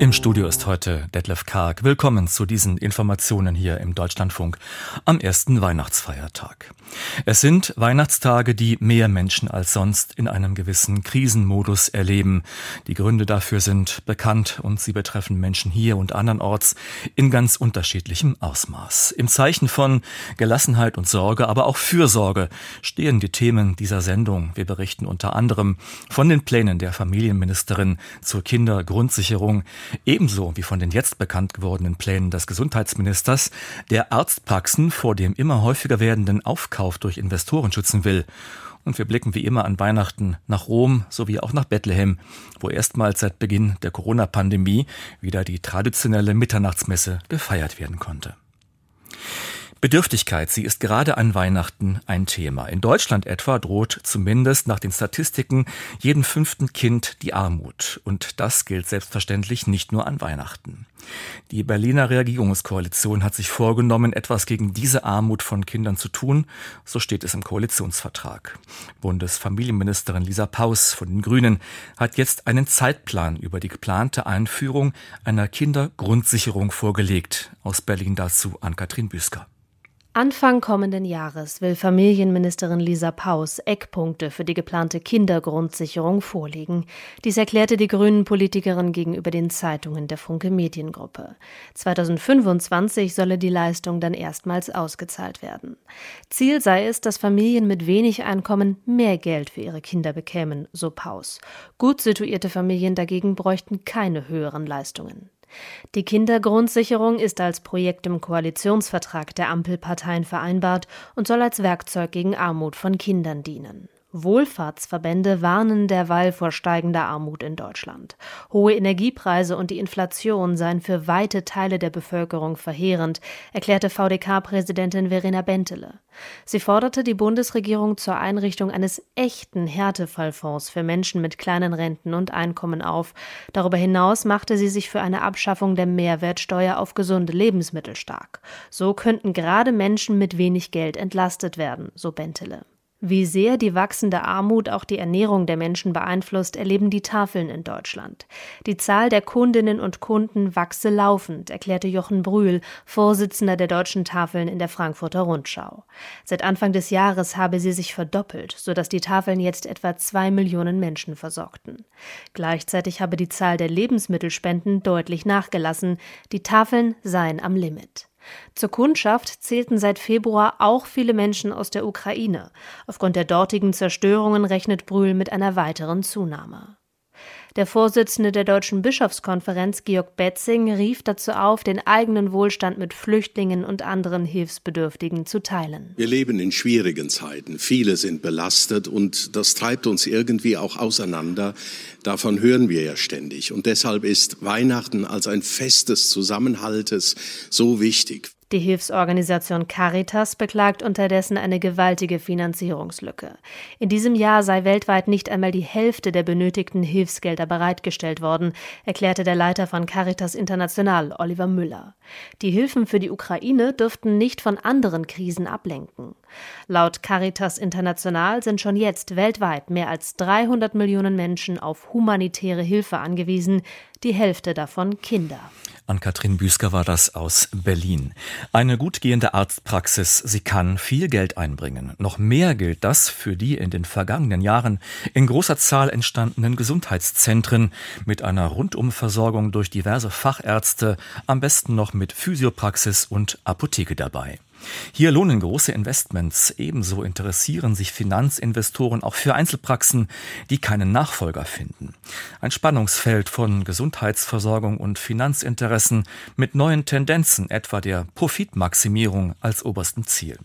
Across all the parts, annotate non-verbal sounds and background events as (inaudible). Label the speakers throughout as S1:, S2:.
S1: Im Studio ist heute Detlef Karg. Willkommen zu diesen Informationen hier im Deutschlandfunk am ersten Weihnachtsfeiertag. Es sind Weihnachtstage, die mehr Menschen als sonst in einem gewissen Krisenmodus erleben. Die Gründe dafür sind bekannt und sie betreffen Menschen hier und andernorts in ganz unterschiedlichem Ausmaß. Im Zeichen von Gelassenheit und Sorge, aber auch Fürsorge stehen die Themen dieser Sendung. Wir berichten unter anderem von den Plänen der Familienministerin zur Kindergrundsicherung, ebenso wie von den jetzt bekannt gewordenen Plänen des Gesundheitsministers, der Arztpraxen vor dem immer häufiger werdenden Aufkauf durch Investoren schützen will. Und wir blicken wie immer an Weihnachten nach Rom sowie auch nach Bethlehem, wo erstmals seit Beginn der Corona-Pandemie wieder die traditionelle Mitternachtsmesse gefeiert werden konnte. Bedürftigkeit, sie ist gerade an Weihnachten ein Thema. In Deutschland etwa droht zumindest nach den Statistiken jedem fünften Kind die Armut. Und das gilt selbstverständlich nicht nur an Weihnachten. Die Berliner Regierungskoalition hat sich vorgenommen, etwas gegen diese Armut von Kindern zu tun. So steht es im Koalitionsvertrag. Bundesfamilienministerin Lisa Paus von den Grünen hat jetzt einen Zeitplan über die geplante Einführung einer Kindergrundsicherung vorgelegt. Aus Berlin dazu an Katrin Büsker.
S2: Anfang kommenden Jahres will Familienministerin Lisa Paus Eckpunkte für die geplante Kindergrundsicherung vorlegen. Dies erklärte die Grünen-Politikerin gegenüber den Zeitungen der Funke Mediengruppe. 2025 solle die Leistung dann erstmals ausgezahlt werden. Ziel sei es, dass Familien mit wenig Einkommen mehr Geld für ihre Kinder bekämen, so Paus. Gut situierte Familien dagegen bräuchten keine höheren Leistungen. Die Kindergrundsicherung ist als Projekt im Koalitionsvertrag der Ampelparteien vereinbart und soll als Werkzeug gegen Armut von Kindern dienen. Wohlfahrtsverbände warnen derweil vor steigender Armut in Deutschland. Hohe Energiepreise und die Inflation seien für weite Teile der Bevölkerung verheerend, erklärte VDK-Präsidentin Verena Bentele. Sie forderte die Bundesregierung zur Einrichtung eines echten Härtefallfonds für Menschen mit kleinen Renten und Einkommen auf. Darüber hinaus machte sie sich für eine Abschaffung der Mehrwertsteuer auf gesunde Lebensmittel stark. So könnten gerade Menschen mit wenig Geld entlastet werden, so Bentele. Wie sehr die wachsende Armut auch die Ernährung der Menschen beeinflusst, erleben die Tafeln in Deutschland. Die Zahl der Kundinnen und Kunden wachse laufend, erklärte Jochen Brühl, Vorsitzender der deutschen Tafeln in der Frankfurter Rundschau. Seit Anfang des Jahres habe sie sich verdoppelt, sodass die Tafeln jetzt etwa zwei Millionen Menschen versorgten. Gleichzeitig habe die Zahl der Lebensmittelspenden deutlich nachgelassen. Die Tafeln seien am Limit. Zur Kundschaft zählten seit Februar auch viele Menschen aus der Ukraine. Aufgrund der dortigen Zerstörungen rechnet Brühl mit einer weiteren Zunahme. Der Vorsitzende der Deutschen Bischofskonferenz, Georg Betzing, rief dazu auf, den eigenen Wohlstand mit Flüchtlingen und anderen Hilfsbedürftigen zu teilen.
S3: Wir leben in schwierigen Zeiten. Viele sind belastet und das treibt uns irgendwie auch auseinander. Davon hören wir ja ständig. Und deshalb ist Weihnachten als ein Fest des Zusammenhaltes so wichtig.
S2: Die Hilfsorganisation Caritas beklagt unterdessen eine gewaltige Finanzierungslücke. In diesem Jahr sei weltweit nicht einmal die Hälfte der benötigten Hilfsgelder bereitgestellt worden, erklärte der Leiter von Caritas International, Oliver Müller. Die Hilfen für die Ukraine dürften nicht von anderen Krisen ablenken. Laut Caritas International sind schon jetzt weltweit mehr als 300 Millionen Menschen auf humanitäre Hilfe angewiesen, die Hälfte davon Kinder.
S1: An Katrin Büsker war das aus Berlin. Eine gut gehende Arztpraxis, sie kann viel Geld einbringen. Noch mehr gilt das für die in den vergangenen Jahren in großer Zahl entstandenen Gesundheitszentren mit einer Rundumversorgung durch diverse Fachärzte, am besten noch mit Physiopraxis und Apotheke dabei. Hier lohnen große Investments. Ebenso interessieren sich Finanzinvestoren auch für Einzelpraxen, die keinen Nachfolger finden. Ein Spannungsfeld von Gesundheitsversorgung und Finanzinteressen mit neuen Tendenzen, etwa der Profitmaximierung als oberstem Ziel.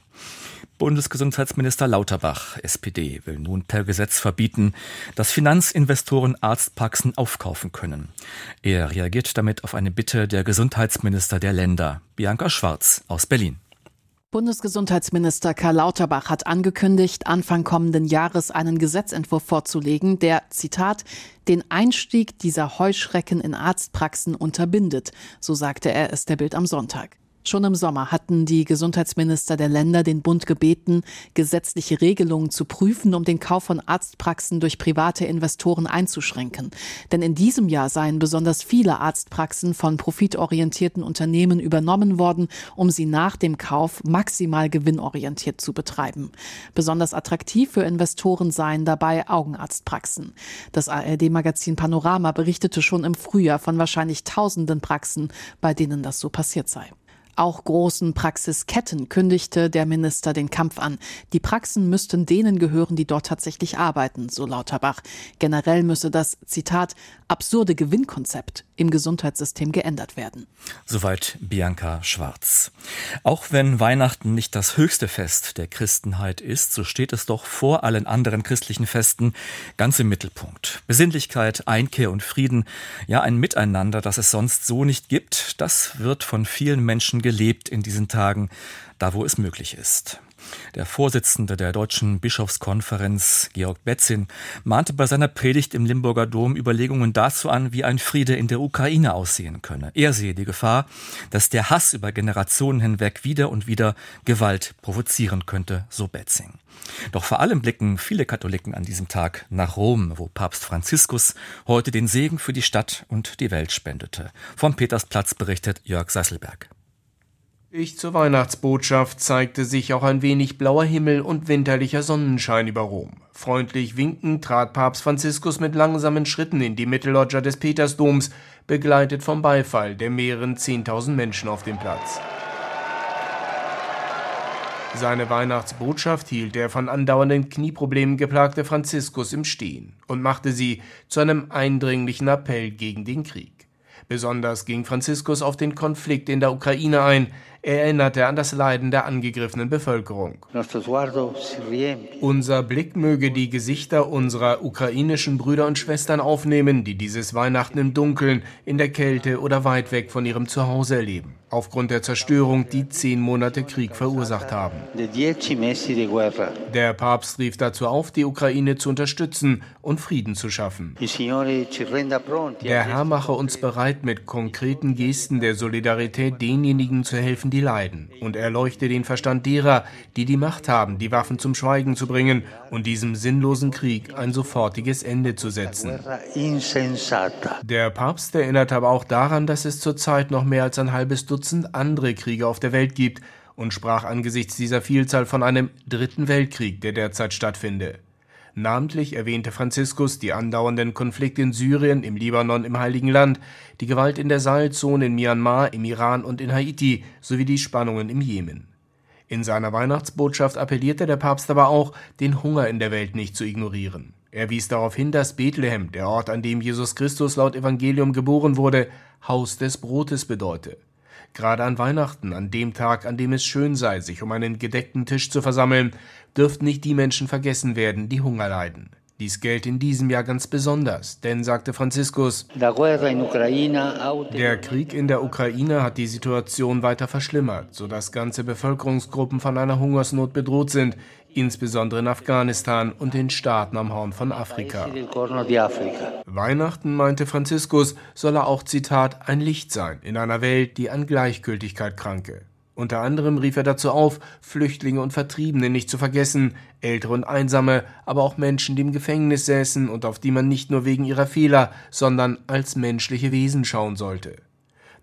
S1: Bundesgesundheitsminister Lauterbach, SPD, will nun per Gesetz verbieten, dass Finanzinvestoren Arztpraxen aufkaufen können. Er reagiert damit auf eine Bitte der Gesundheitsminister der Länder, Bianca Schwarz aus Berlin.
S4: Bundesgesundheitsminister Karl Lauterbach hat angekündigt, Anfang kommenden Jahres einen Gesetzentwurf vorzulegen, der, Zitat, den Einstieg dieser Heuschrecken in Arztpraxen unterbindet, so sagte er es der Bild am Sonntag. Schon im Sommer hatten die Gesundheitsminister der Länder den Bund gebeten, gesetzliche Regelungen zu prüfen, um den Kauf von Arztpraxen durch private Investoren einzuschränken. Denn in diesem Jahr seien besonders viele Arztpraxen von profitorientierten Unternehmen übernommen worden, um sie nach dem Kauf maximal gewinnorientiert zu betreiben. Besonders attraktiv für Investoren seien dabei Augenarztpraxen. Das ARD-Magazin Panorama berichtete schon im Frühjahr von wahrscheinlich tausenden Praxen, bei denen das so passiert sei. Auch großen Praxisketten kündigte der Minister den Kampf an. Die Praxen müssten denen gehören, die dort tatsächlich arbeiten, so Lauterbach. Generell müsse das, Zitat, absurde Gewinnkonzept im Gesundheitssystem geändert werden.
S1: Soweit Bianca Schwarz. Auch wenn Weihnachten nicht das höchste Fest der Christenheit ist, so steht es doch vor allen anderen christlichen Festen ganz im Mittelpunkt. Besinnlichkeit, Einkehr und Frieden, ja ein Miteinander, das es sonst so nicht gibt, das wird von vielen Menschen gelebt in diesen Tagen, da wo es möglich ist. Der Vorsitzende der Deutschen Bischofskonferenz, Georg Betzin, mahnte bei seiner Predigt im Limburger Dom Überlegungen dazu an, wie ein Friede in der Ukraine aussehen könne. Er sehe die Gefahr, dass der Hass über Generationen hinweg wieder und wieder Gewalt provozieren könnte, so Betzing. Doch vor allem blicken viele Katholiken an diesem Tag nach Rom, wo Papst Franziskus heute den Segen für die Stadt und die Welt spendete. Vom Petersplatz berichtet Jörg Seiselberg.
S5: Ich zur Weihnachtsbotschaft zeigte sich auch ein wenig blauer Himmel und winterlicher Sonnenschein über Rom. Freundlich winkend trat Papst Franziskus mit langsamen Schritten in die Mittelloggia des Petersdoms, begleitet vom Beifall der mehreren zehntausend Menschen auf dem Platz. Seine Weihnachtsbotschaft hielt der von andauernden Knieproblemen geplagte Franziskus im Stehen und machte sie zu einem eindringlichen Appell gegen den Krieg. Besonders ging Franziskus auf den Konflikt in der Ukraine ein, erinnerte an das Leiden der angegriffenen Bevölkerung. Unser Blick möge die Gesichter unserer ukrainischen Brüder und Schwestern aufnehmen, die dieses Weihnachten im Dunkeln, in der Kälte oder weit weg von ihrem Zuhause erleben, aufgrund der Zerstörung, die zehn Monate Krieg verursacht haben. Der Papst rief dazu auf, die Ukraine zu unterstützen und Frieden zu schaffen. Der Herr mache uns bereit, mit konkreten Gesten der Solidarität denjenigen zu helfen, die leiden, und erleuchte den Verstand derer, die die Macht haben, die Waffen zum Schweigen zu bringen und diesem sinnlosen Krieg ein sofortiges Ende zu setzen. Der Papst erinnert aber auch daran, dass es zurzeit noch mehr als ein halbes Dutzend andere Kriege auf der Welt gibt und sprach angesichts dieser Vielzahl von einem dritten Weltkrieg, der derzeit stattfinde. Namentlich erwähnte Franziskus die andauernden Konflikte in Syrien, im Libanon, im Heiligen Land, die Gewalt in der Sahelzone in Myanmar, im Iran und in Haiti sowie die Spannungen im Jemen. In seiner Weihnachtsbotschaft appellierte der Papst aber auch, den Hunger in der Welt nicht zu ignorieren. Er wies darauf hin, dass Bethlehem, der Ort, an dem Jesus Christus laut Evangelium geboren wurde, Haus des Brotes bedeute. Gerade an Weihnachten, an dem Tag, an dem es schön sei, sich um einen gedeckten Tisch zu versammeln, dürften nicht die Menschen vergessen werden, die Hunger leiden. Dies gilt in diesem Jahr ganz besonders, denn, sagte Franziskus, der Krieg in der Ukraine hat die Situation weiter verschlimmert, sodass ganze Bevölkerungsgruppen von einer Hungersnot bedroht sind, insbesondere in Afghanistan und den Staaten am Horn von Afrika. Weihnachten, meinte Franziskus, solle auch, Zitat, ein Licht sein in einer Welt, die an Gleichgültigkeit kranke. Unter anderem rief er dazu auf, Flüchtlinge und Vertriebene nicht zu vergessen, ältere und einsame, aber auch Menschen, die im Gefängnis säßen und auf die man nicht nur wegen ihrer Fehler, sondern als menschliche Wesen schauen sollte.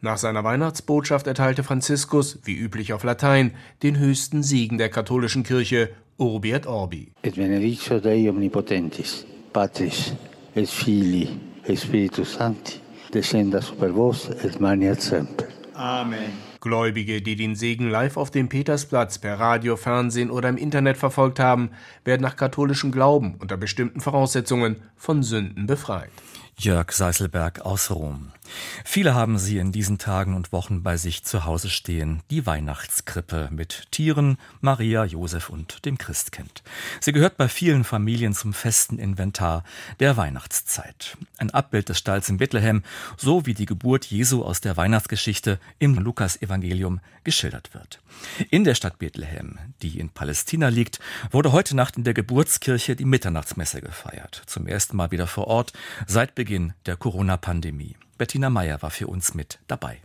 S5: Nach seiner Weihnachtsbotschaft erteilte Franziskus, wie üblich auf Latein, den höchsten Segen der katholischen Kirche, Urbi et Orbi. Et benedictio Dei omnipotentis, Patris, et Filii, et Spiritus Sancti, descenda super vos et mania semper. Amen. Gläubige, die den Segen live auf dem Petersplatz per Radio, Fernsehen oder im Internet verfolgt haben, werden nach katholischem Glauben unter bestimmten Voraussetzungen von Sünden befreit.
S1: Jörg Seiselberg aus Rom. Viele haben sie in diesen Tagen und Wochen bei sich zu Hause stehen, die Weihnachtskrippe mit Tieren, Maria, Josef und dem Christkind. Sie gehört bei vielen Familien zum festen Inventar der Weihnachtszeit. Ein Abbild des Stalls in Bethlehem, so wie die Geburt Jesu aus der Weihnachtsgeschichte im Lukas-Evangelium geschildert wird. In der Stadt Bethlehem, die in Palästina liegt, wurde heute Nacht in der Geburtskirche die Mitternachtsmesse gefeiert. Zum ersten Mal wieder vor Ort seit Beginn der Corona-Pandemie. Bettina Meyer war für uns mit dabei.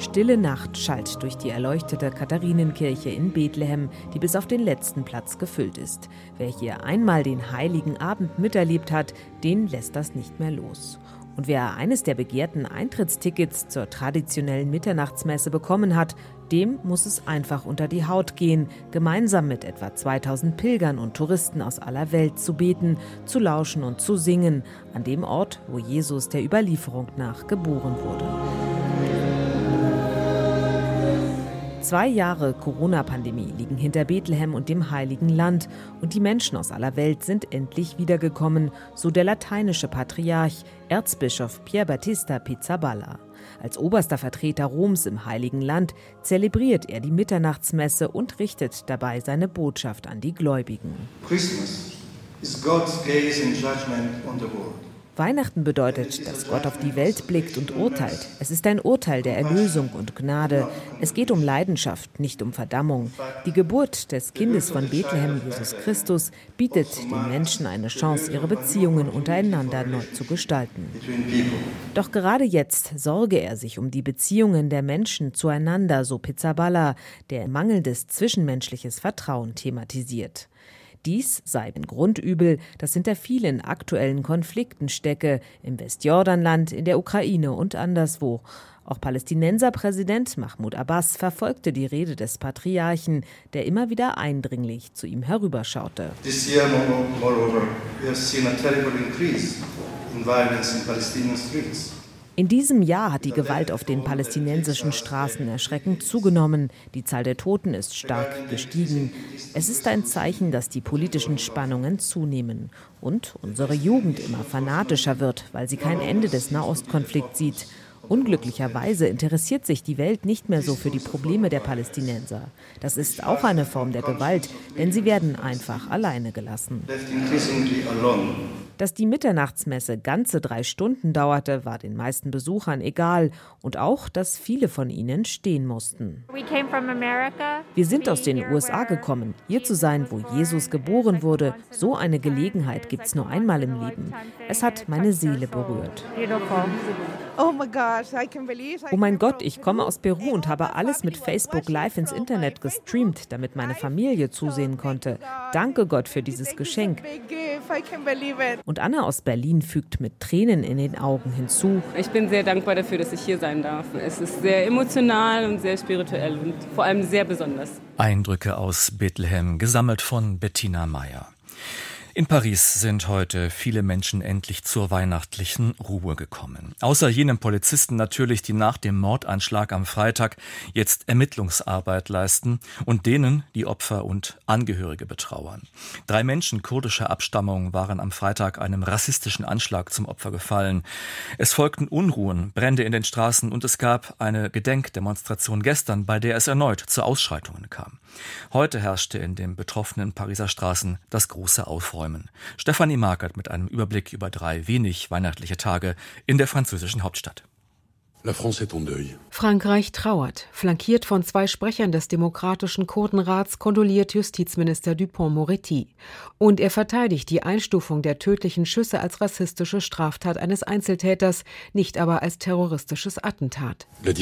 S6: Stille Nacht schallt durch die erleuchtete Katharinenkirche in Bethlehem, die bis auf den letzten Platz gefüllt ist. Wer hier einmal den heiligen Abend miterlebt hat, den lässt das nicht mehr los. Und wer eines der begehrten Eintrittstickets zur traditionellen Mitternachtsmesse bekommen hat, dem muss es einfach unter die Haut gehen, gemeinsam mit etwa 2000 Pilgern und Touristen aus aller Welt zu beten, zu lauschen und zu singen, an dem Ort, wo Jesus der Überlieferung nach geboren wurde. Zwei Jahre Corona-Pandemie liegen hinter Bethlehem und dem Heiligen Land und die Menschen aus aller Welt sind endlich wiedergekommen, so der lateinische Patriarch, Erzbischof Pier Battista Pizzaballa. Als oberster Vertreter Roms im Heiligen Land zelebriert er die Mitternachtsmesse und richtet dabei seine Botschaft an die Gläubigen. Christmas is God's gaze in judgment on the world. Weihnachten bedeutet, dass Gott auf die Welt blickt und urteilt. Es ist ein Urteil der Erlösung und Gnade. Es geht um Leidenschaft, nicht um Verdammung. Die Geburt des Kindes von Bethlehem, Jesus Christus, bietet den Menschen eine Chance, ihre Beziehungen untereinander neu zu gestalten. Doch gerade jetzt sorge er sich um die Beziehungen der Menschen zueinander, so Pizzaballa, der mangelndes zwischenmenschliches Vertrauen thematisiert. Dies sei ein Grundübel, das hinter vielen aktuellen Konflikten stecke, im Westjordanland, in der Ukraine und anderswo. Auch Palästinenserpräsident Mahmoud Abbas verfolgte die Rede des Patriarchen, der immer wieder eindringlich zu ihm herüberschaute. This year, moreover, we have seen a terrible increase in violence in Palestinian streets. In diesem Jahr hat die Gewalt auf den palästinensischen Straßen erschreckend zugenommen. Die Zahl der Toten ist stark gestiegen. Es ist ein Zeichen, dass die politischen Spannungen zunehmen und unsere Jugend immer fanatischer wird, weil sie kein Ende des Nahostkonflikts sieht. Unglücklicherweise interessiert sich die Welt nicht mehr so für die Probleme der Palästinenser. Das ist auch eine Form der Gewalt, denn sie werden einfach alleine gelassen. Dass die Mitternachtsmesse ganze drei Stunden dauerte, war den meisten Besuchern egal und auch, dass viele von ihnen stehen mussten. Wir sind aus den USA gekommen, hier zu sein, wo Jesus geboren wurde. So eine Gelegenheit gibt es nur einmal im Leben. Es hat meine Seele berührt. Oh, oh mein Gott, ich komme aus Peru und habe alles mit Facebook Live ins Internet gestreamt, damit meine Familie zusehen konnte. Danke Gott für dieses Geschenk. Und Anna aus Berlin fügt mit Tränen in den Augen hinzu.
S7: Ich bin sehr dankbar dafür, dass ich hier sein darf. Es ist sehr emotional und sehr spirituell und vor allem sehr besonders.
S1: Eindrücke aus Bethlehem, gesammelt von Bettina Meyer. In Paris sind heute viele Menschen endlich zur weihnachtlichen Ruhe gekommen. Außer jenem Polizisten natürlich, die nach dem Mordanschlag am Freitag jetzt Ermittlungsarbeit leisten und denen, die Opfer und Angehörige betrauern. Drei Menschen kurdischer Abstammung waren am Freitag einem rassistischen Anschlag zum Opfer gefallen. Es folgten Unruhen, Brände in den Straßen und es gab eine Gedenkdemonstration gestern, bei der es erneut zu Ausschreitungen kam. Heute herrschte in den betroffenen Pariser Straßen das große Aufräumen. Stefanie Markert mit einem Überblick über drei wenig weihnachtliche Tage in der französischen Hauptstadt.
S6: Frankreich trauert. Flankiert von zwei Sprechern des Demokratischen Kurdenrats kondoliert Justizminister Dupont-Moretti. Und er verteidigt die Einstufung der tödlichen Schüsse als rassistische Straftat eines Einzeltäters, nicht aber als terroristisches Attentat. La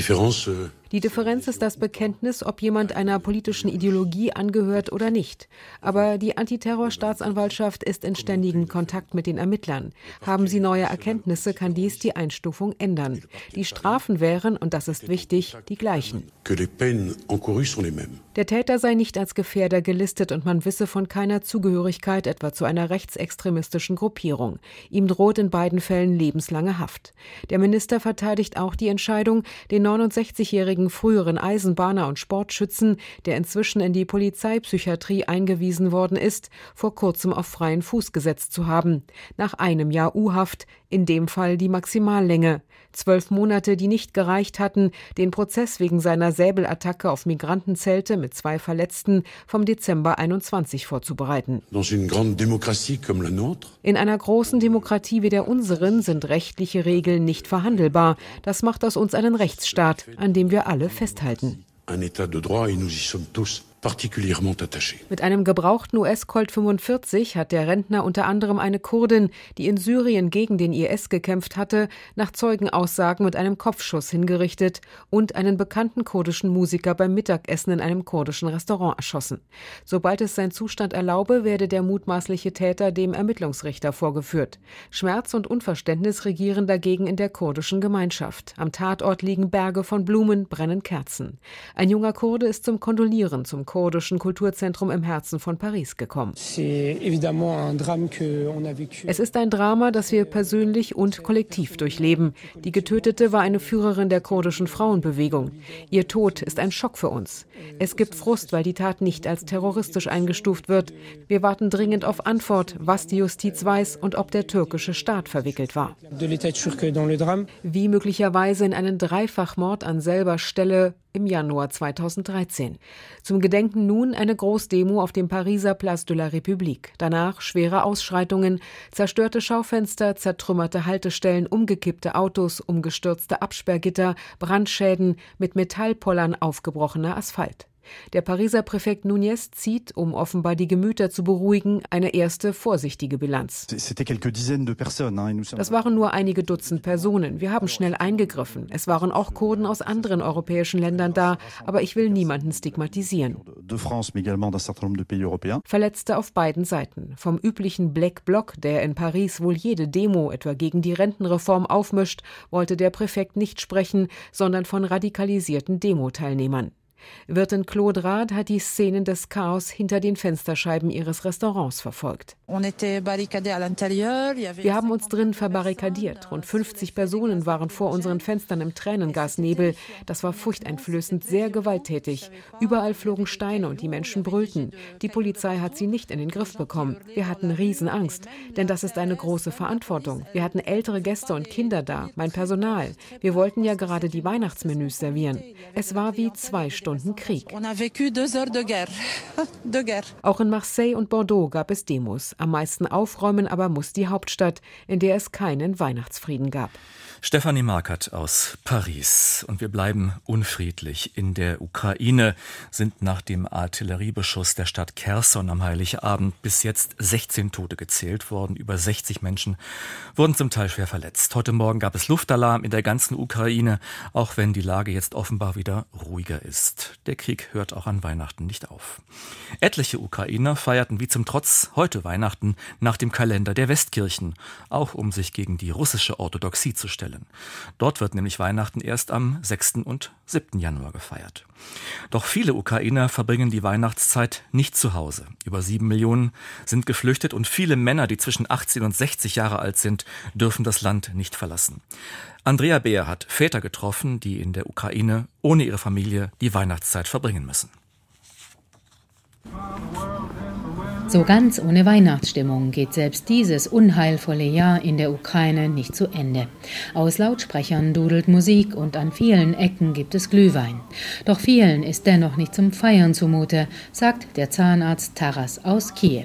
S6: die Differenz ist das Bekenntnis, ob jemand einer politischen Ideologie angehört oder nicht. Aber die Antiterrorstaatsanwaltschaft ist in ständigem Kontakt mit den Ermittlern. Haben sie neue Erkenntnisse, kann dies die Einstufung ändern. Die Strafen wären, und das ist wichtig, die gleichen. Der Täter sei nicht als Gefährder gelistet und man wisse von keiner Zugehörigkeit etwa zu einer rechtsextremistischen Gruppierung. Ihm droht in beiden Fällen lebenslange Haft. Der Minister verteidigt auch die Entscheidung, den 69-jährigen ehemaligen früheren Eisenbahner und Sportschützen, der inzwischen in die Polizeipsychiatrie eingewiesen worden ist, vor kurzem auf freien Fuß gesetzt zu haben. Nach einem Jahr U-Haft, in dem Fall die Maximallänge. Zwölf Monate, die nicht gereicht hatten, den Prozess wegen seiner Säbelattacke auf Migrantenzelte mit zwei Verletzten vom Dezember 21 vorzubereiten. In einer großen Demokratie wie der unseren sind rechtliche Regeln nicht verhandelbar. Das macht aus uns einen Rechtsstaat, an dem wir alle festhalten.
S8: Mit einem gebrauchten US-Colt 45 hat der Rentner unter anderem eine Kurdin, die in Syrien gegen den IS gekämpft hatte, nach Zeugenaussagen mit einem Kopfschuss hingerichtet und einen bekannten kurdischen Musiker beim Mittagessen in einem kurdischen Restaurant erschossen. Sobald es sein Zustand erlaube, werde der mutmaßliche Täter dem Ermittlungsrichter vorgeführt. Schmerz und Unverständnis regieren dagegen in der kurdischen Gemeinschaft. Am Tatort liegen Berge von Blumen, brennen Kerzen. Ein junger Kurde ist zum Kondolieren zum kurdischen Kulturzentrum im Herzen von Paris gekommen. Es ist ein Drama, das wir persönlich und kollektiv durchleben. Die Getötete war eine Führerin der kurdischen Frauenbewegung. Ihr Tod ist ein Schock für uns. Es gibt Frust, weil die Tat nicht als terroristisch eingestuft wird. Wir warten dringend auf Antwort, was die Justiz weiß und ob der türkische Staat verwickelt war. Wie möglicherweise in einen Dreifachmord an selber Stelle im Januar 2013. Zum Gedenken nun eine Großdemo auf dem Pariser Place de la République. Danach schwere Ausschreitungen, zerstörte Schaufenster, zertrümmerte Haltestellen, umgekippte Autos, umgestürzte Absperrgitter, Brandschäden, mit Metallpollern aufgebrochener Asphalt. Der Pariser Präfekt Nunez zieht, um offenbar die Gemüter zu beruhigen, eine erste vorsichtige Bilanz. Das waren nur einige Dutzend Personen. Wir haben schnell eingegriffen. Es waren auch Kurden aus anderen europäischen Ländern da, aber ich will niemanden stigmatisieren. Verletzte auf beiden Seiten. Vom üblichen Black Bloc, der in Paris wohl jede Demo etwa gegen die Rentenreform aufmischt, wollte der Präfekt nicht sprechen, sondern von radikalisierten Demo-Teilnehmern. Wirtin Claude Rad hat die Szenen des Chaos hinter den Fensterscheiben ihres Restaurants verfolgt. Wir haben uns drin verbarrikadiert. Rund 50 Personen waren vor unseren Fenstern im Tränengasnebel. Das war furchteinflößend, sehr gewalttätig. Überall flogen Steine und die Menschen brüllten. Die Polizei hat sie nicht in den Griff bekommen. Wir hatten Riesenangst, denn das ist eine große Verantwortung. Wir hatten ältere Gäste und Kinder da, mein Personal. Wir wollten ja gerade die Weihnachtsmenüs servieren. Es war wie zwei Stunden Stunden Krieg. (laughs) Auch in Marseille und Bordeaux gab es Demos. Am meisten aufräumen aber muss die Hauptstadt, in der es keinen Weihnachtsfrieden gab.
S1: Stefanie Markert aus Paris. Und wir bleiben unfriedlich. In der Ukraine sind nach dem Artilleriebeschuss der Stadt Kherson am Heiligabend bis jetzt 16 Tote gezählt worden. Über 60 Menschen wurden zum Teil schwer verletzt. Heute Morgen gab es Luftalarm in der ganzen Ukraine, auch wenn die Lage jetzt offenbar wieder ruhiger ist. Der Krieg hört auch an Weihnachten nicht auf. Etliche Ukrainer feierten wie zum Trotz heute Weihnachten nach dem Kalender der Westkirchen, auch um sich gegen die russische Orthodoxie zu stellen. Dort wird nämlich Weihnachten erst am 6. und 7. Januar gefeiert. Doch viele Ukrainer verbringen die Weihnachtszeit nicht zu Hause. Über sieben Millionen sind geflüchtet und viele Männer, die zwischen 18 und 60 Jahre alt sind, dürfen das Land nicht verlassen. Andrea Beer hat Väter getroffen, die in der Ukraine ohne ihre Familie die Weihnachtszeit verbringen müssen.
S9: So ganz ohne Weihnachtsstimmung geht selbst dieses unheilvolle Jahr in der Ukraine nicht zu Ende. Aus Lautsprechern dudelt Musik und an vielen Ecken gibt es Glühwein. Doch vielen ist dennoch nicht zum Feiern zumute, sagt der Zahnarzt Taras aus Kiew.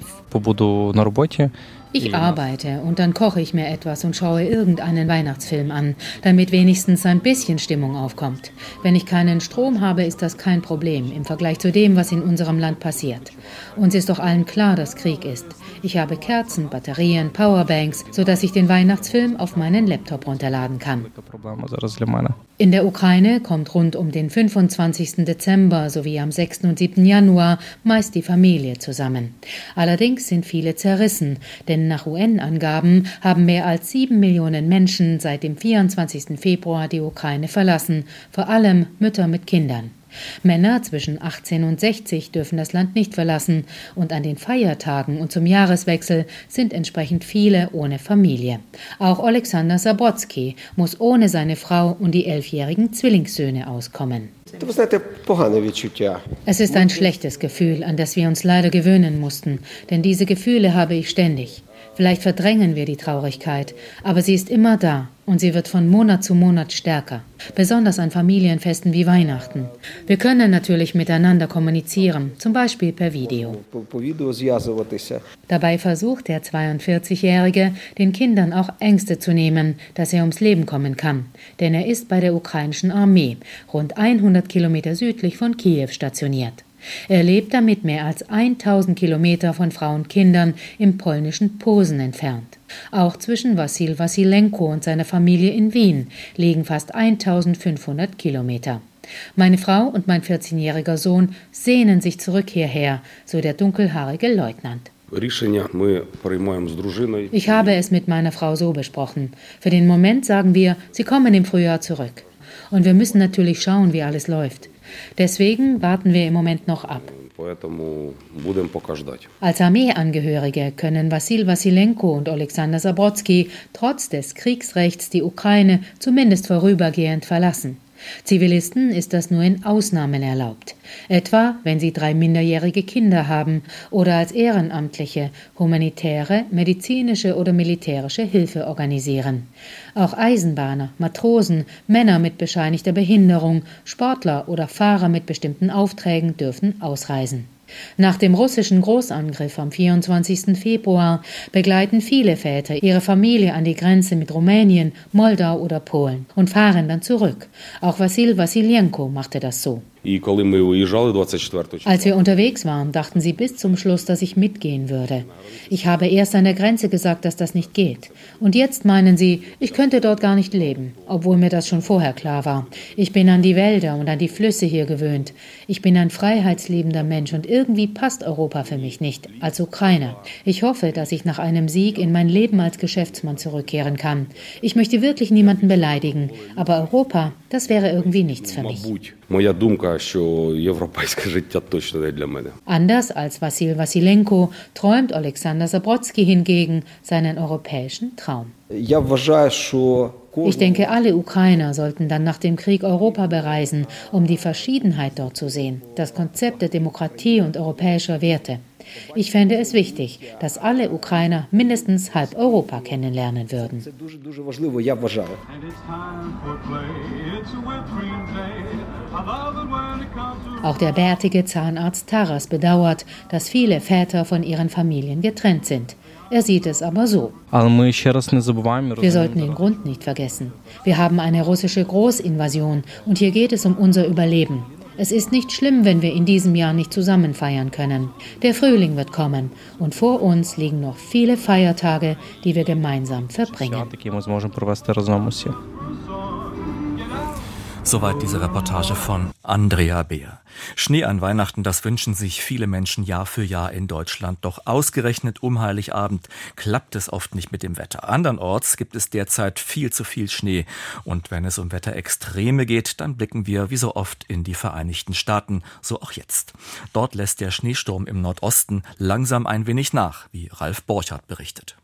S9: Ich arbeite und dann koche ich mir etwas und schaue irgendeinen Weihnachtsfilm an, damit wenigstens ein bisschen Stimmung aufkommt. Wenn ich keinen Strom habe, ist das kein Problem im Vergleich zu dem, was in unserem Land passiert. Uns ist doch allen klar, dass Krieg ist. Ich habe Kerzen, Batterien, Powerbanks, sodass ich den Weihnachtsfilm auf meinen Laptop runterladen kann. In der Ukraine kommt rund um den 25. Dezember sowie am 6. und 7. Januar meist die Familie zusammen. Allerdings sind viele zerrissen, denn nach UN-Angaben haben mehr als sieben Millionen Menschen seit dem 24. Februar die Ukraine verlassen, vor allem Mütter mit Kindern. Männer zwischen 18 und 60 dürfen das Land nicht verlassen und an den Feiertagen und zum Jahreswechsel sind entsprechend viele ohne Familie. Auch Alexander Sabrotsky muss ohne seine Frau und die elfjährigen Zwillingssöhne auskommen. Es ist ein schlechtes Gefühl, an das wir uns leider gewöhnen mussten, denn diese Gefühle habe ich ständig. Vielleicht verdrängen wir die Traurigkeit, aber sie ist immer da und sie wird von Monat zu Monat stärker, besonders an Familienfesten wie Weihnachten. Wir können natürlich miteinander kommunizieren, zum Beispiel per Video. Dabei versucht der 42-Jährige, den Kindern auch Ängste zu nehmen, dass er ums Leben kommen kann, denn er ist bei der ukrainischen Armee, rund 100 Kilometer südlich von Kiew stationiert. Er lebt damit mehr als 1000 Kilometer von Frauen und Kindern im polnischen Posen entfernt. Auch zwischen Wassil Wassilenko und seiner Familie in Wien liegen fast 1500 Kilometer. Meine Frau und mein 14-jähriger Sohn sehnen sich zurück hierher, so der dunkelhaarige Leutnant. Ich habe es mit meiner Frau so besprochen. Für den Moment sagen wir, sie kommen im Frühjahr zurück. Und wir müssen natürlich schauen, wie alles läuft. Deswegen warten wir im Moment noch ab. Als Armeeangehörige können Wassil Wassilenko und Alexander Sabrotsky trotz des Kriegsrechts die Ukraine zumindest vorübergehend verlassen. Zivilisten ist das nur in Ausnahmen erlaubt, etwa wenn sie drei minderjährige Kinder haben oder als Ehrenamtliche humanitäre, medizinische oder militärische Hilfe organisieren. Auch Eisenbahner, Matrosen, Männer mit bescheinigter Behinderung, Sportler oder Fahrer mit bestimmten Aufträgen dürfen ausreisen. Nach dem russischen Großangriff am 24. Februar begleiten viele Väter ihre Familie an die Grenze mit Rumänien, Moldau oder Polen und fahren dann zurück. Auch Wassil Wasiljenko machte das so. Als wir unterwegs waren, dachten sie bis zum Schluss, dass ich mitgehen würde. Ich habe erst an der Grenze gesagt, dass das nicht geht. Und jetzt meinen sie, ich könnte dort gar nicht leben, obwohl mir das schon vorher klar war. Ich bin an die Wälder und an die Flüsse hier gewöhnt. Ich bin ein freiheitsliebender Mensch und irgendwie passt Europa für mich nicht, als Ukrainer. Ich hoffe, dass ich nach einem Sieg in mein Leben als Geschäftsmann zurückkehren kann. Ich möchte wirklich niemanden beleidigen, aber Europa, das wäre irgendwie nichts für mich. Моя думка, що європейське життя точно не для мене. Anders als Vasil Vasilenko träumt Alexander Zabrotsky hingegen seinen europäischen Traum.
S10: Я вважаю, що
S9: ich denke, alle Ukrainer sollten dann nach dem Krieg Europa bereisen, um die Verschiedenheit dort zu sehen, das Konzept der Demokratie und europäischer Werte. Ich fände es wichtig, dass alle Ukrainer mindestens halb Europa kennenlernen würden. Auch der bärtige Zahnarzt Taras bedauert, dass viele Väter von ihren Familien getrennt sind. Er sieht es aber so. Wir sollten den Grund nicht vergessen. Wir haben eine russische Großinvasion und hier geht es um unser Überleben. Es ist nicht schlimm, wenn wir in diesem Jahr nicht zusammen feiern können. Der Frühling wird kommen und vor uns liegen noch viele Feiertage, die wir gemeinsam verbringen.
S1: Soweit diese Reportage von Andrea Beer. Schnee an Weihnachten, das wünschen sich viele Menschen Jahr für Jahr in Deutschland. Doch ausgerechnet um Heiligabend klappt es oft nicht mit dem Wetter. Andernorts gibt es derzeit viel zu viel Schnee. Und wenn es um Wetterextreme geht, dann blicken wir wie so oft in die Vereinigten Staaten, so auch jetzt. Dort lässt der Schneesturm im Nordosten langsam ein wenig nach, wie Ralf Borchardt berichtet.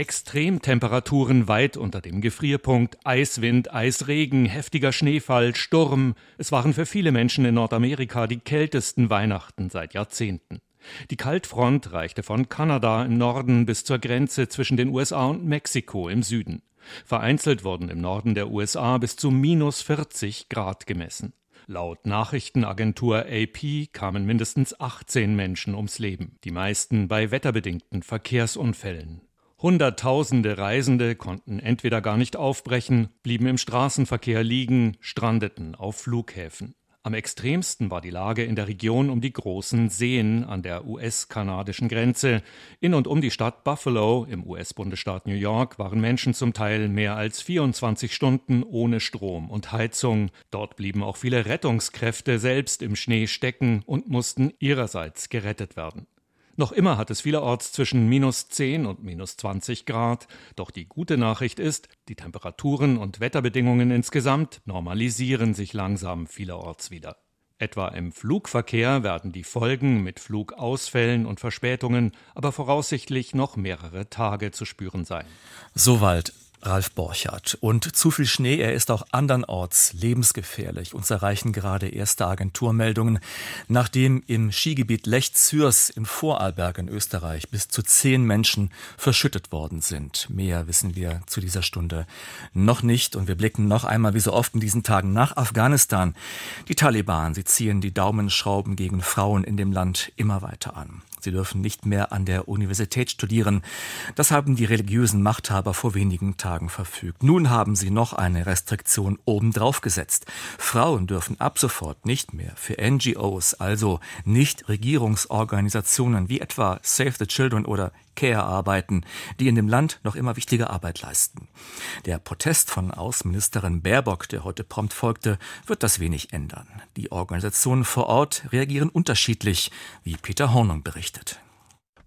S11: Extremtemperaturen weit unter dem Gefrierpunkt, Eiswind, Eisregen, heftiger Schneefall, Sturm. Es waren für viele Menschen in Nordamerika die kältesten Weihnachten seit Jahrzehnten. Die Kaltfront reichte von Kanada im Norden bis zur Grenze zwischen den USA und Mexiko im Süden. Vereinzelt wurden im Norden der USA bis zu minus 40 Grad gemessen. Laut Nachrichtenagentur AP kamen mindestens 18 Menschen ums Leben, die meisten bei wetterbedingten Verkehrsunfällen. Hunderttausende Reisende konnten entweder gar nicht aufbrechen, blieben im Straßenverkehr liegen, strandeten auf Flughäfen. Am extremsten war die Lage in der Region um die großen Seen an der US-kanadischen Grenze. In und um die Stadt Buffalo im US-Bundesstaat New York waren Menschen zum Teil mehr als 24 Stunden ohne Strom und Heizung. Dort blieben auch viele Rettungskräfte selbst im Schnee stecken und mussten ihrerseits gerettet werden. Noch immer hat es vielerorts zwischen minus 10 und minus 20 Grad. Doch die gute Nachricht ist, die Temperaturen und Wetterbedingungen insgesamt normalisieren sich langsam vielerorts wieder. Etwa im Flugverkehr werden die Folgen mit Flugausfällen und Verspätungen aber voraussichtlich noch mehrere Tage zu spüren sein.
S1: Soweit Ralf Borchardt. Und zu viel Schnee, er ist auch andernorts lebensgefährlich. Uns erreichen gerade erste Agenturmeldungen, nachdem im Skigebiet Lech-Zürs in Vorarlberg in Österreich bis zu zehn Menschen verschüttet worden sind. Mehr wissen wir zu dieser Stunde noch nicht. Und wir blicken noch einmal, wie so oft in diesen Tagen, nach Afghanistan. Die Taliban, sie ziehen die Daumenschrauben gegen Frauen in dem Land immer weiter an. Sie dürfen nicht mehr an der Universität studieren. Das haben die religiösen Machthaber vor wenigen Tagen verfügt. Nun haben sie noch eine Restriktion obendrauf gesetzt. Frauen dürfen ab sofort nicht mehr für NGOs, also Nichtregierungsorganisationen wie etwa Save the Children oder Care arbeiten, die in dem Land noch immer wichtige Arbeit leisten. Der Protest von Außenministerin Baerbock, der heute prompt folgte, wird das wenig ändern. Die Organisationen vor Ort reagieren unterschiedlich, wie Peter Hornung berichtet.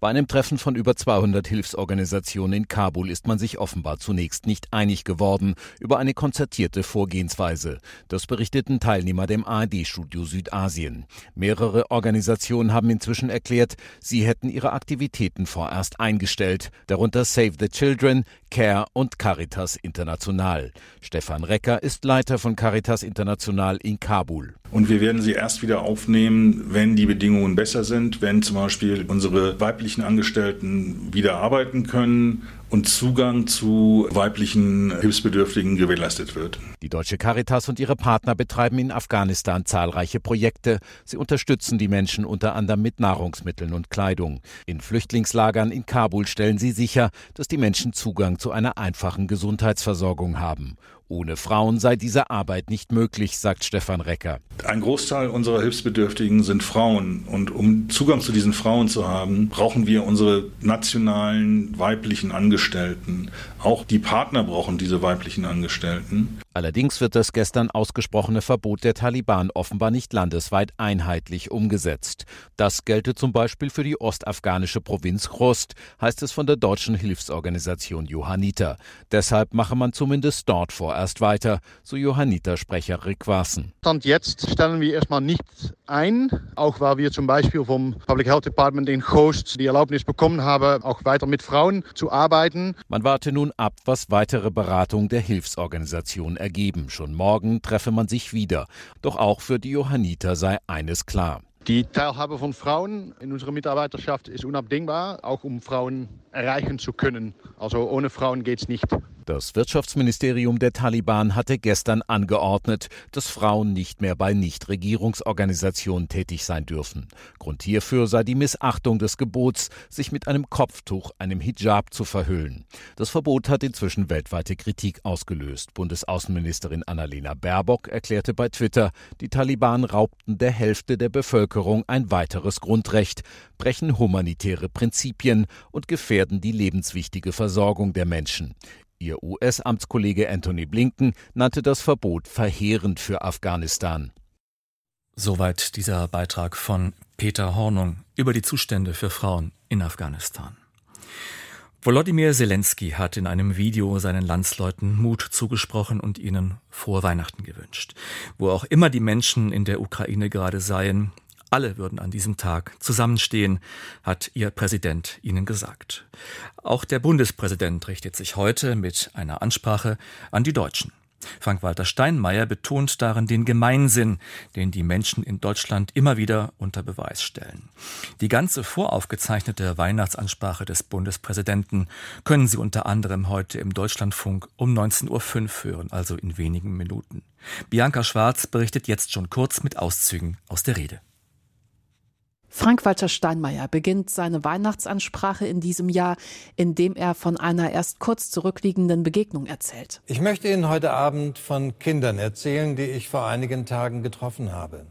S12: Bei einem Treffen von über 200 Hilfsorganisationen in Kabul ist man sich offenbar zunächst nicht einig geworden über eine konzertierte Vorgehensweise. Das berichteten Teilnehmer dem ARD-Studio Südasien. Mehrere Organisationen haben inzwischen erklärt, sie hätten ihre Aktivitäten vorerst eingestellt, darunter Save the Children, CARE und Caritas International. Stefan Recker ist Leiter von Caritas International in Kabul.
S13: Und wir werden sie erst wieder aufnehmen, wenn die Bedingungen besser sind, wenn zum Beispiel unsere weiblichen Angestellten wieder arbeiten können und Zugang zu weiblichen Hilfsbedürftigen gewährleistet wird.
S12: Die Deutsche Caritas und ihre Partner betreiben in Afghanistan zahlreiche Projekte. Sie unterstützen die Menschen unter anderem mit Nahrungsmitteln und Kleidung. In Flüchtlingslagern in Kabul stellen sie sicher, dass die Menschen Zugang zu einer einfachen Gesundheitsversorgung haben. Ohne Frauen sei diese Arbeit nicht möglich, sagt Stefan Recker.
S13: Ein Großteil unserer Hilfsbedürftigen sind Frauen. Und um Zugang zu diesen Frauen zu haben, brauchen wir unsere nationalen weiblichen Angestellten. Auch die Partner brauchen diese weiblichen Angestellten.
S12: Allerdings wird das gestern ausgesprochene Verbot der Taliban offenbar nicht landesweit einheitlich umgesetzt. Das gelte zum Beispiel für die ostafghanische Provinz Khost, heißt es von der deutschen Hilfsorganisation Johanniter. Deshalb mache man zumindest dort vorerst weiter, so Johanniter-Sprecher Rick Wassen.
S14: Stand jetzt stellen wir erstmal nichts ein, auch weil wir zum Beispiel vom Public Health Department in Khost die Erlaubnis bekommen haben, auch weiter mit Frauen zu arbeiten.
S12: Man warte nun ab, was weitere Beratung der Hilfsorganisation ergeben. Schon morgen treffe man sich wieder. Doch auch für die Johanniter sei eines klar.
S14: Die Teilhabe von Frauen in unserer Mitarbeiterschaft ist unabdingbar, auch um Frauen erreichen zu können. Also ohne Frauen geht es nicht.
S12: Das Wirtschaftsministerium der Taliban hatte gestern angeordnet, dass Frauen nicht mehr bei Nichtregierungsorganisationen tätig sein dürfen. Grund hierfür sei die Missachtung des Gebots, sich mit einem Kopftuch, einem Hijab zu verhüllen. Das Verbot hat inzwischen weltweite Kritik ausgelöst. Bundesaußenministerin Annalena Baerbock erklärte bei Twitter, die Taliban raubten der Hälfte der Bevölkerung ein weiteres Grundrecht, brechen humanitäre Prinzipien und gefährden die lebenswichtige Versorgung der Menschen. Ihr US-Amtskollege Anthony Blinken nannte das Verbot verheerend für Afghanistan.
S1: Soweit dieser Beitrag von Peter Hornung über die Zustände für Frauen in Afghanistan. Volodymyr Zelensky hat in einem Video seinen Landsleuten Mut zugesprochen und ihnen frohe Weihnachten gewünscht. Wo auch immer die Menschen in der Ukraine gerade seien, alle würden an diesem Tag zusammenstehen, hat ihr Präsident ihnen gesagt. Auch der Bundespräsident richtet sich heute mit einer Ansprache an die Deutschen. Frank-Walter Steinmeier betont darin den Gemeinsinn, den die Menschen in Deutschland immer wieder unter Beweis stellen. Die ganze voraufgezeichnete Weihnachtsansprache des Bundespräsidenten können Sie unter anderem heute im Deutschlandfunk um 19.05 Uhr hören, also in wenigen Minuten. Bianca Schwarz berichtet jetzt schon kurz mit Auszügen aus der Rede.
S4: Frank-Walter Steinmeier beginnt seine Weihnachtsansprache in diesem Jahr, indem er von einer erst kurz zurückliegenden Begegnung erzählt.
S15: Ich möchte Ihnen heute Abend von Kindern erzählen, die ich vor einigen Tagen getroffen habe.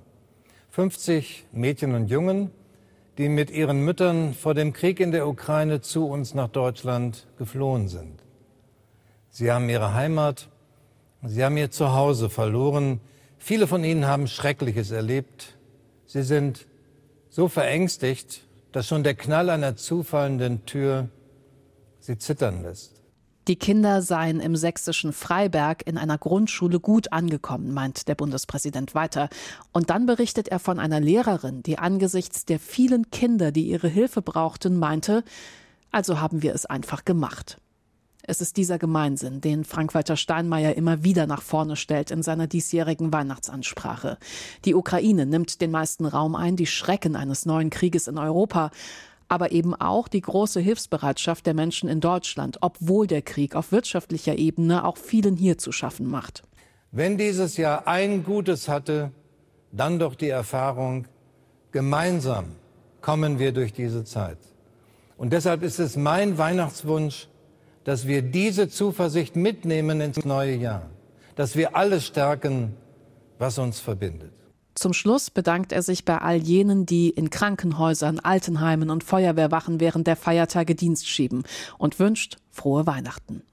S15: 50 Mädchen und Jungen, die mit ihren Müttern vor dem Krieg in der Ukraine zu uns nach Deutschland geflohen sind. Sie haben ihre Heimat, sie haben ihr Zuhause verloren. Viele von ihnen haben Schreckliches erlebt. Sie sind so verängstigt, dass schon der Knall einer zufallenden Tür sie zittern lässt.
S4: Die Kinder seien im sächsischen Freiberg in einer Grundschule gut angekommen, meint der Bundespräsident weiter. Und dann berichtet er von einer Lehrerin, die angesichts der vielen Kinder, die ihre Hilfe brauchten, meinte, also haben wir es einfach gemacht. Es ist dieser Gemeinsinn, den Frank-Walter Steinmeier immer wieder nach vorne stellt in seiner diesjährigen Weihnachtsansprache. Die Ukraine nimmt den meisten Raum ein, die Schrecken eines neuen Krieges in Europa aber eben auch die große Hilfsbereitschaft der Menschen in Deutschland, obwohl der Krieg auf wirtschaftlicher Ebene auch vielen hier zu schaffen macht.
S15: Wenn dieses Jahr ein Gutes hatte, dann doch die Erfahrung, gemeinsam kommen wir durch diese Zeit. Und deshalb ist es mein Weihnachtswunsch, dass wir diese Zuversicht mitnehmen ins neue Jahr, dass wir alles stärken, was uns verbindet.
S4: Zum Schluss bedankt er sich bei all jenen, die in Krankenhäusern, Altenheimen und Feuerwehrwachen während der Feiertage Dienst schieben und wünscht frohe Weihnachten.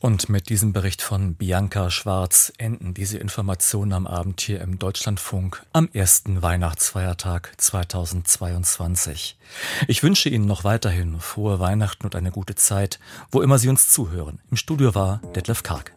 S1: Und mit diesem Bericht von Bianca Schwarz enden diese Informationen am Abend hier im Deutschlandfunk am ersten Weihnachtsfeiertag 2022. Ich wünsche Ihnen noch weiterhin frohe Weihnachten und eine gute Zeit, wo immer Sie uns zuhören. Im Studio war Detlef Karg.